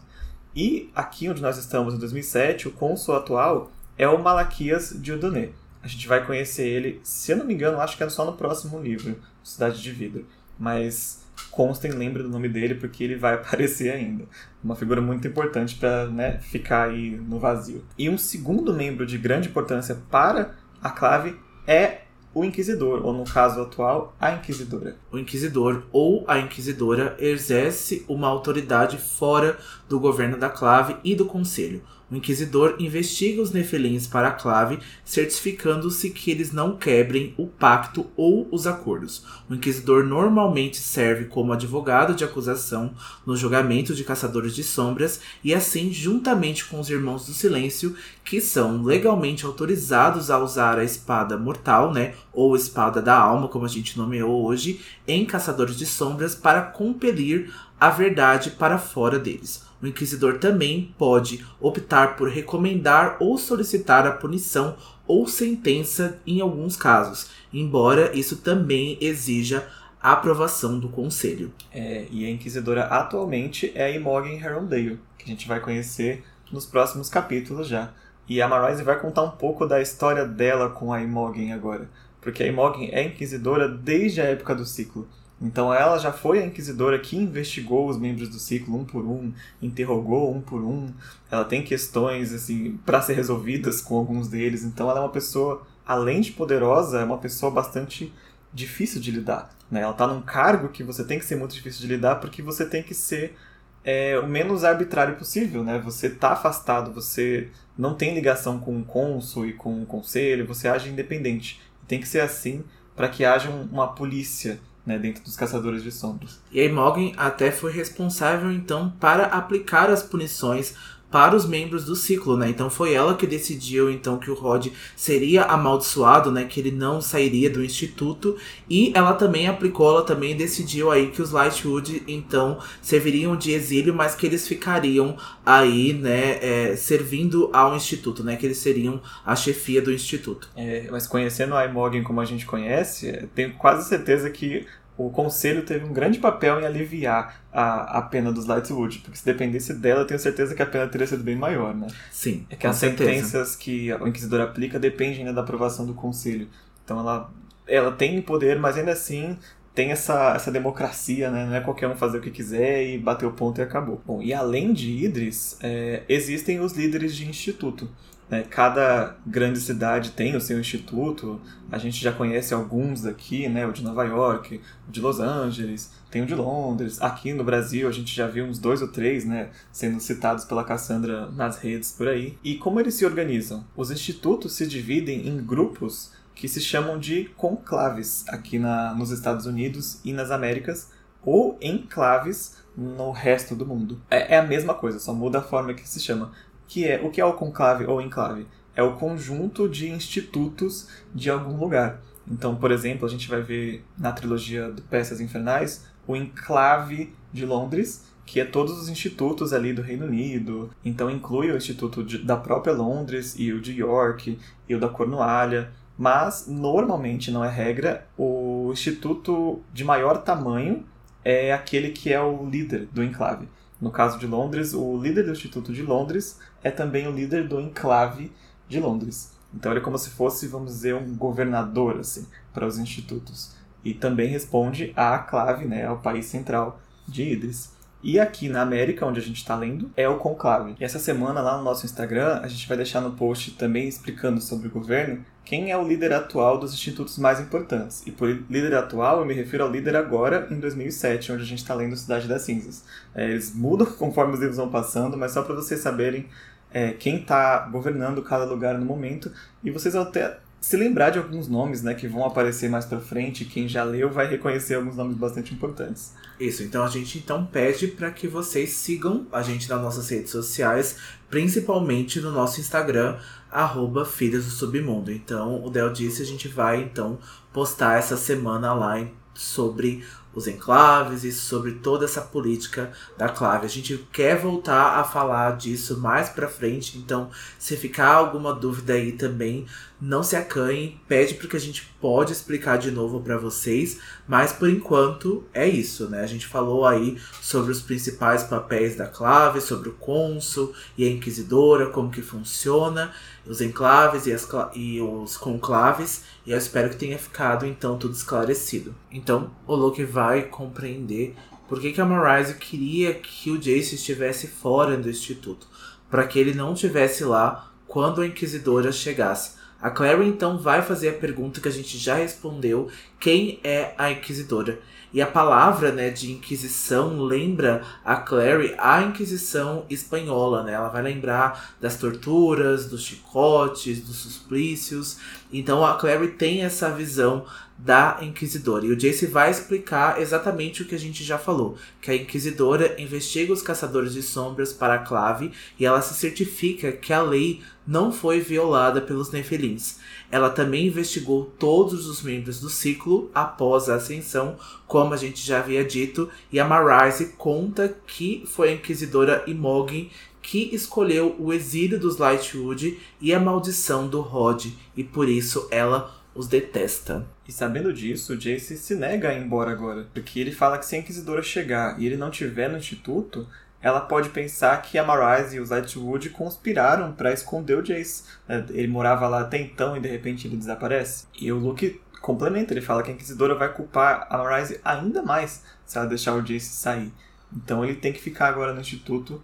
E aqui onde nós estamos, em 2007, o cônsul atual é o Malaquias Dieudonné. A gente vai conhecer ele, se eu não me engano, acho que é só no próximo livro, Cidade de Vidro. Mas constem, lembre do nome dele porque ele vai aparecer ainda. Uma figura muito importante para né, ficar aí no vazio. E um segundo membro de grande importância para a clave é o inquisidor, ou no caso atual, a inquisidora. O inquisidor ou a inquisidora exerce uma autoridade fora do governo da clave e do conselho. O inquisidor investiga os nefelins para a clave, certificando-se que eles não quebrem o pacto ou os acordos. O inquisidor normalmente serve como advogado de acusação no julgamento de caçadores de sombras e assim, juntamente com os irmãos do silêncio, que são legalmente autorizados a usar a espada mortal, né, ou espada da alma, como a gente nomeou hoje, em caçadores de sombras para compelir a verdade para fora deles. O inquisidor também pode optar por recomendar ou solicitar a punição ou sentença em alguns casos, embora isso também exija a aprovação do conselho. É, e a inquisidora atualmente é a Imogen Herondale, que a gente vai conhecer nos próximos capítulos já. E a Marise vai contar um pouco da história dela com a Imogen agora, porque a Imogen é inquisidora desde a época do ciclo. Então ela já foi a inquisidora que investigou os membros do ciclo um por um, interrogou um por um. Ela tem questões assim para ser resolvidas com alguns deles. Então ela é uma pessoa, além de poderosa, é uma pessoa bastante difícil de lidar. Né? Ela está num cargo que você tem que ser muito difícil de lidar porque você tem que ser é, o menos arbitrário possível, né? Você está afastado, você não tem ligação com o cônsul e com o conselho, você age independente. Tem que ser assim para que haja uma polícia né, dentro dos caçadores de sombras. E a Imogen até foi responsável então para aplicar as punições para os membros do ciclo, né? Então foi ela que decidiu então que o Rod seria amaldiçoado, né? Que ele não sairia do instituto e ela também aplicou, ela também decidiu aí que os Lightwood então serviriam de exílio, mas que eles ficariam aí, né? É, servindo ao instituto, né? Que eles seriam a chefia do instituto. É, mas conhecendo a Imogen como a gente conhece, tenho quase certeza que o conselho teve um grande papel em aliviar a, a pena dos Lightwood, porque se dependesse dela, eu tenho certeza que a pena teria sido bem maior, né? Sim. É que as certeza. sentenças que o inquisidor aplica dependem da aprovação do conselho. Então ela, ela tem poder, mas ainda assim tem essa, essa democracia, né? Não é qualquer um fazer o que quiser e bater o ponto e acabou. Bom, e além de Idris, é, existem os líderes de instituto. Né? Cada grande cidade tem o seu instituto. A gente já conhece alguns daqui, né? O de Nova York, o de Los Angeles, tem o de Londres. Aqui no Brasil a gente já viu uns dois ou três, né? Sendo citados pela Cassandra nas redes por aí. E como eles se organizam? Os institutos se dividem em grupos que se chamam de conclaves aqui na, nos Estados Unidos e nas Américas, ou enclaves no resto do mundo. É, é, a mesma coisa, só muda a forma que se chama que é o que é o conclave ou enclave? É o conjunto de institutos de algum lugar. Então, por exemplo, a gente vai ver na trilogia de Peças Infernais o enclave de Londres, que é todos os institutos ali do Reino Unido. Então inclui o instituto de, da própria Londres e o de York e o da Cornualha. Mas normalmente não é regra, o instituto de maior tamanho é aquele que é o líder do enclave. No caso de Londres, o líder do Instituto de Londres é também o líder do enclave de Londres. Então ele é como se fosse, vamos dizer, um governador assim para os institutos. E também responde à clave, né, ao país central de Idris. E aqui na América, onde a gente está lendo, é o conclave. E essa semana, lá no nosso Instagram, a gente vai deixar no post também explicando sobre o governo quem é o líder atual dos institutos mais importantes. E por líder atual, eu me refiro ao líder agora, em 2007, onde a gente está lendo Cidade das Cinzas. É, eles mudam conforme os livros vão passando, mas só para vocês saberem é, quem está governando cada lugar no momento. E vocês até se lembrar de alguns nomes né, que vão aparecer mais para frente. Quem já leu vai reconhecer alguns nomes bastante importantes. Isso, então a gente então pede para que vocês sigam a gente nas nossas redes sociais, principalmente no nosso Instagram, arroba Filhos do Submundo. Então, o Del disse, a gente vai então postar essa semana lá sobre os enclaves e sobre toda essa política da clave. A gente quer voltar a falar disso mais para frente, então se ficar alguma dúvida aí também, não se acanhe, pede porque a gente pode explicar de novo para vocês, mas por enquanto é isso, né? A gente falou aí sobre os principais papéis da clave, sobre o cônsul e a inquisidora, como que funciona, os enclaves e, as, e os conclaves, e eu espero que tenha ficado então tudo esclarecido. Então, o Luke vai compreender por que, que a Marise queria que o Jace estivesse fora do instituto, para que ele não estivesse lá quando a Inquisidora chegasse. A Clary então vai fazer a pergunta que a gente já respondeu: quem é a Inquisidora? E a palavra né, de Inquisição lembra a Clary a Inquisição espanhola. Né? Ela vai lembrar das torturas, dos chicotes, dos suplícios. Então a Clary tem essa visão da Inquisidora. E o Jace vai explicar exatamente o que a gente já falou: que a Inquisidora investiga os caçadores de sombras para a clave e ela se certifica que a lei não foi violada pelos Nefelins. Ela também investigou todos os membros do ciclo após a ascensão, como a gente já havia dito, e a Marise conta que foi a Inquisidora Imogen que escolheu o exílio dos Lightwood e a maldição do Rod, e por isso ela os detesta. E sabendo disso, o Jace se nega a ir embora agora, porque ele fala que se a Inquisidora chegar e ele não tiver no instituto, ela pode pensar que a Marise e os Lightwood conspiraram para esconder o Jace. Né? Ele morava lá até então e de repente ele desaparece. E o Luke complementa, ele fala que a Inquisidora vai culpar a Marise ainda mais se ela deixar o Jace sair. Então ele tem que ficar agora no instituto,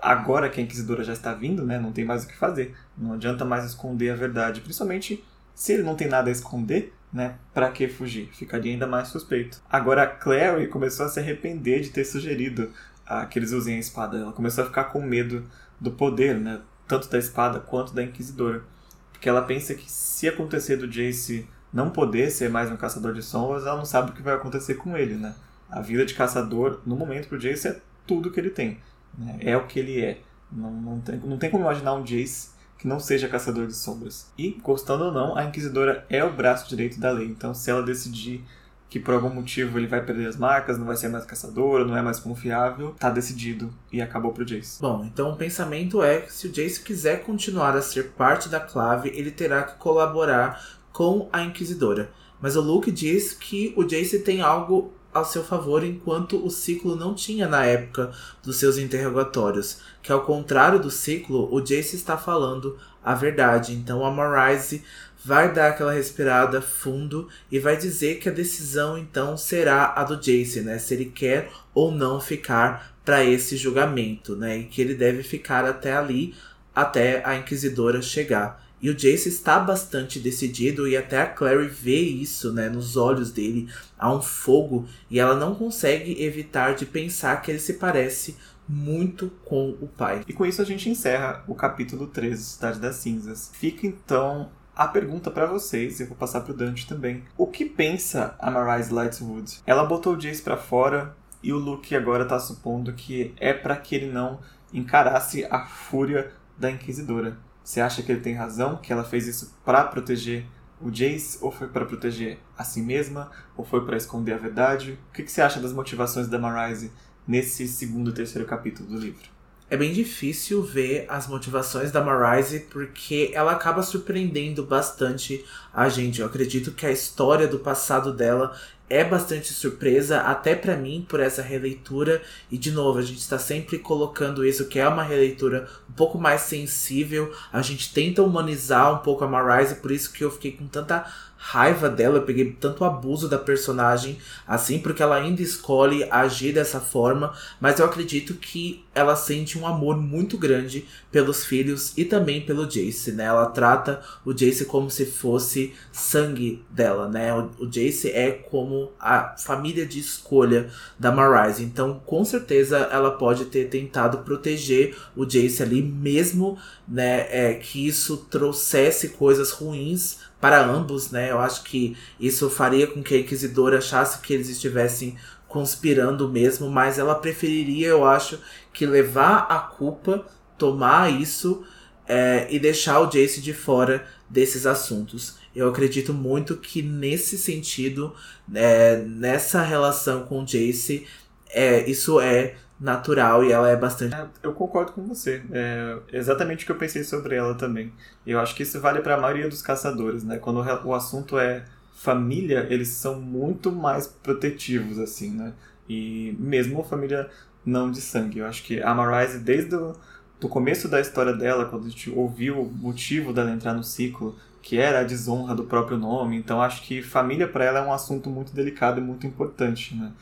agora que a Inquisidora já está vindo, né? Não tem mais o que fazer. Não adianta mais esconder a verdade, principalmente se ele não tem nada a esconder, né? Para que fugir? Ficaria ainda mais suspeito. Agora a Clary começou a se arrepender de ter sugerido a, que eles usem a espada. Ela começou a ficar com medo do poder, né? Tanto da espada quanto da Inquisidora. Porque ela pensa que se acontecer do Jace não poder ser mais um caçador de sombras, ela não sabe o que vai acontecer com ele, né? A vida de caçador, no momento, pro Jace é tudo que ele tem. Né? É o que ele é. Não, não, tem, não tem como imaginar um Jace que não seja caçador de sombras. E, gostando ou não, a Inquisidora é o braço direito da lei. Então, se ela decidir que por algum motivo ele vai perder as marcas, não vai ser mais caçador, não é mais confiável, tá decidido e acabou pro Jace. Bom, então o pensamento é que se o Jace quiser continuar a ser parte da clave, ele terá que colaborar com a Inquisidora. Mas o Luke diz que o Jace tem algo ao seu favor enquanto o ciclo não tinha na época dos seus interrogatórios, que ao contrário do ciclo, o Jace está falando a verdade. Então a Marise vai dar aquela respirada fundo e vai dizer que a decisão então será a do Jace, né? Se ele quer ou não ficar para esse julgamento, né? E que ele deve ficar até ali até a Inquisidora chegar. E o Jace está bastante decidido e até a Clary vê isso, né, nos olhos dele, há um fogo e ela não consegue evitar de pensar que ele se parece muito com o pai. E com isso a gente encerra o capítulo 13, Cidade das Cinzas. Fica então a pergunta para vocês, eu vou passar pro Dante também. O que pensa a Marise Lightwood? Ela botou o Jace para fora e o Luke agora tá supondo que é para que ele não encarasse a fúria da Inquisidora. Você acha que ele tem razão, que ela fez isso para proteger o Jace, ou foi para proteger a si mesma, ou foi para esconder a verdade? O que, que você acha das motivações da Marise nesse segundo e terceiro capítulo do livro? É bem difícil ver as motivações da Marise porque ela acaba surpreendendo bastante a gente. Eu acredito que a história do passado dela é bastante surpresa, até para mim, por essa releitura. E de novo, a gente está sempre colocando isso, que é uma releitura um pouco mais sensível. A gente tenta humanizar um pouco a Marise, por isso que eu fiquei com tanta raiva dela, eu peguei tanto abuso da personagem assim, porque ela ainda escolhe agir dessa forma, mas eu acredito que ela sente um amor muito grande pelos filhos e também pelo Jace, né? Ela trata o Jace como se fosse sangue dela, né? O, o Jace é como a família de escolha da Marise, então com certeza ela pode ter tentado proteger o Jace ali, mesmo né, é, que isso trouxesse coisas ruins para ambos, né? Eu acho que isso faria com que a Inquisidora achasse que eles estivessem conspirando mesmo, mas ela preferiria, eu acho, que levar a culpa, tomar isso é, e deixar o Jace de fora desses assuntos. Eu acredito muito que nesse sentido, é, nessa relação com o Jace, é, isso é natural e ela é bastante. É, eu concordo com você. É exatamente o que eu pensei sobre ela também. Eu acho que isso vale para a maioria dos caçadores, né? Quando o assunto é família, eles são muito mais protetivos, assim, né? E mesmo família não de sangue. Eu acho que a Marise, desde o começo da história dela, quando a gente ouviu o motivo dela entrar no ciclo, que era a desonra do próprio nome, então acho que família para ela é um assunto muito delicado e muito importante, né?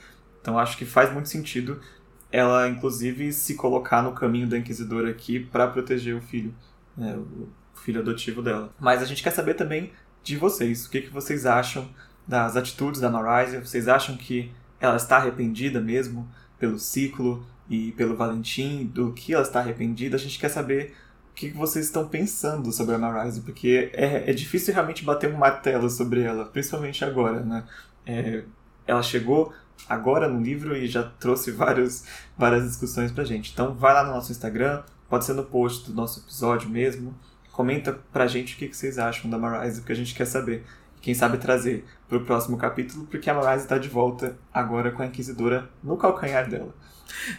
Então acho que faz muito sentido ela inclusive se colocar no caminho da inquisidora aqui para proteger o filho, né, o filho adotivo dela. Mas a gente quer saber também de vocês, o que, que vocês acham das atitudes da Marise? Vocês acham que ela está arrependida mesmo pelo ciclo e pelo Valentim, do que ela está arrependida? A gente quer saber o que vocês estão pensando sobre a Marise, porque é, é difícil realmente bater um martelo sobre ela, principalmente agora, né? É, ela chegou agora no livro e já trouxe vários, várias discussões pra gente. Então vai lá no nosso Instagram, pode ser no post do nosso episódio mesmo. Comenta pra gente o que, vocês acham da Marise, porque a gente quer saber. Quem sabe trazer pro próximo capítulo, porque a Marise tá de volta agora com a Inquisidora no calcanhar dela.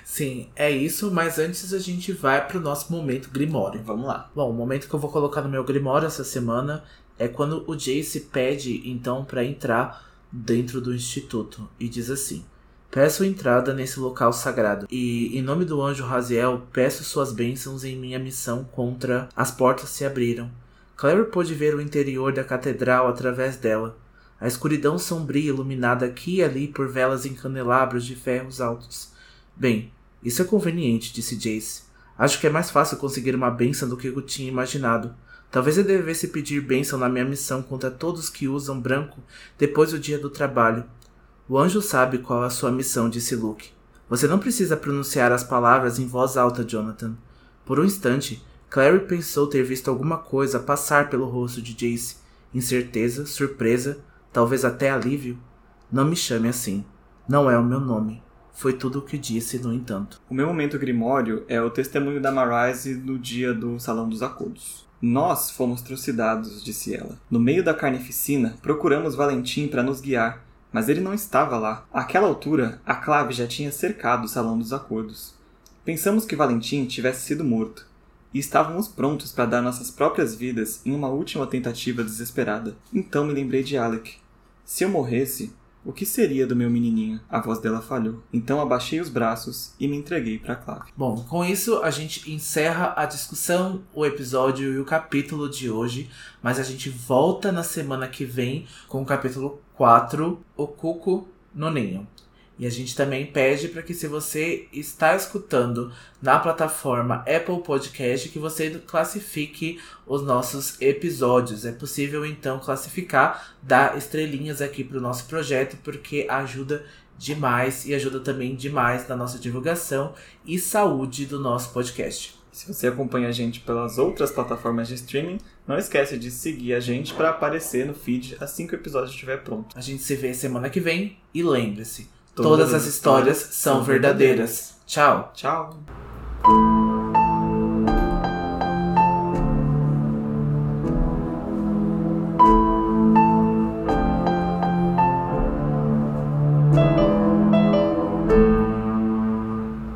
Sim, é isso, mas antes a gente vai pro nosso momento Grimório. Vamos lá. Bom, o momento que eu vou colocar no meu Grimório essa semana é quando o Jace pede, então, para entrar dentro do instituto e diz assim: Peço entrada nesse local sagrado e, em nome do anjo Raziel, peço suas bênçãos em minha missão contra. As portas se abriram. Claire pôde ver o interior da catedral através dela. A escuridão sombria iluminada aqui e ali por velas em candelabros de ferros altos. Bem, isso é conveniente, disse Jace. Acho que é mais fácil conseguir uma bênção do que eu tinha imaginado. Talvez eu devesse pedir bênção na minha missão contra todos que usam branco depois do dia do trabalho. O anjo sabe qual é a sua missão, disse Luke. Você não precisa pronunciar as palavras em voz alta, Jonathan. Por um instante, Clary pensou ter visto alguma coisa passar pelo rosto de Jace. Incerteza, surpresa, talvez até alívio. Não me chame assim. Não é o meu nome. Foi tudo o que disse, no entanto. O meu momento grimório é o testemunho da Marise no dia do Salão dos Acordos. Nós fomos trucidados, disse ela. No meio da carnificina, procuramos Valentim para nos guiar, mas ele não estava lá. Àquela altura, a clave já tinha cercado o salão dos acordos. Pensamos que Valentim tivesse sido morto, e estávamos prontos para dar nossas próprias vidas em uma última tentativa desesperada. Então me lembrei de Alec. Se eu morresse, o que seria do meu menininho? A voz dela falhou. Então abaixei os braços e me entreguei para Clave. Bom, com isso a gente encerra a discussão, o episódio e o capítulo de hoje, mas a gente volta na semana que vem com o capítulo 4, O Cuco no Ninho. E a gente também pede para que se você está escutando na plataforma Apple Podcast, que você classifique os nossos episódios. É possível então classificar, dar estrelinhas aqui para o nosso projeto, porque ajuda demais e ajuda também demais na nossa divulgação e saúde do nosso podcast. Se você acompanha a gente pelas outras plataformas de streaming, não esquece de seguir a gente para aparecer no feed assim que o episódio estiver pronto. A gente se vê semana que vem e lembre-se, Todas as histórias são verdadeiras. Tchau. Tchau.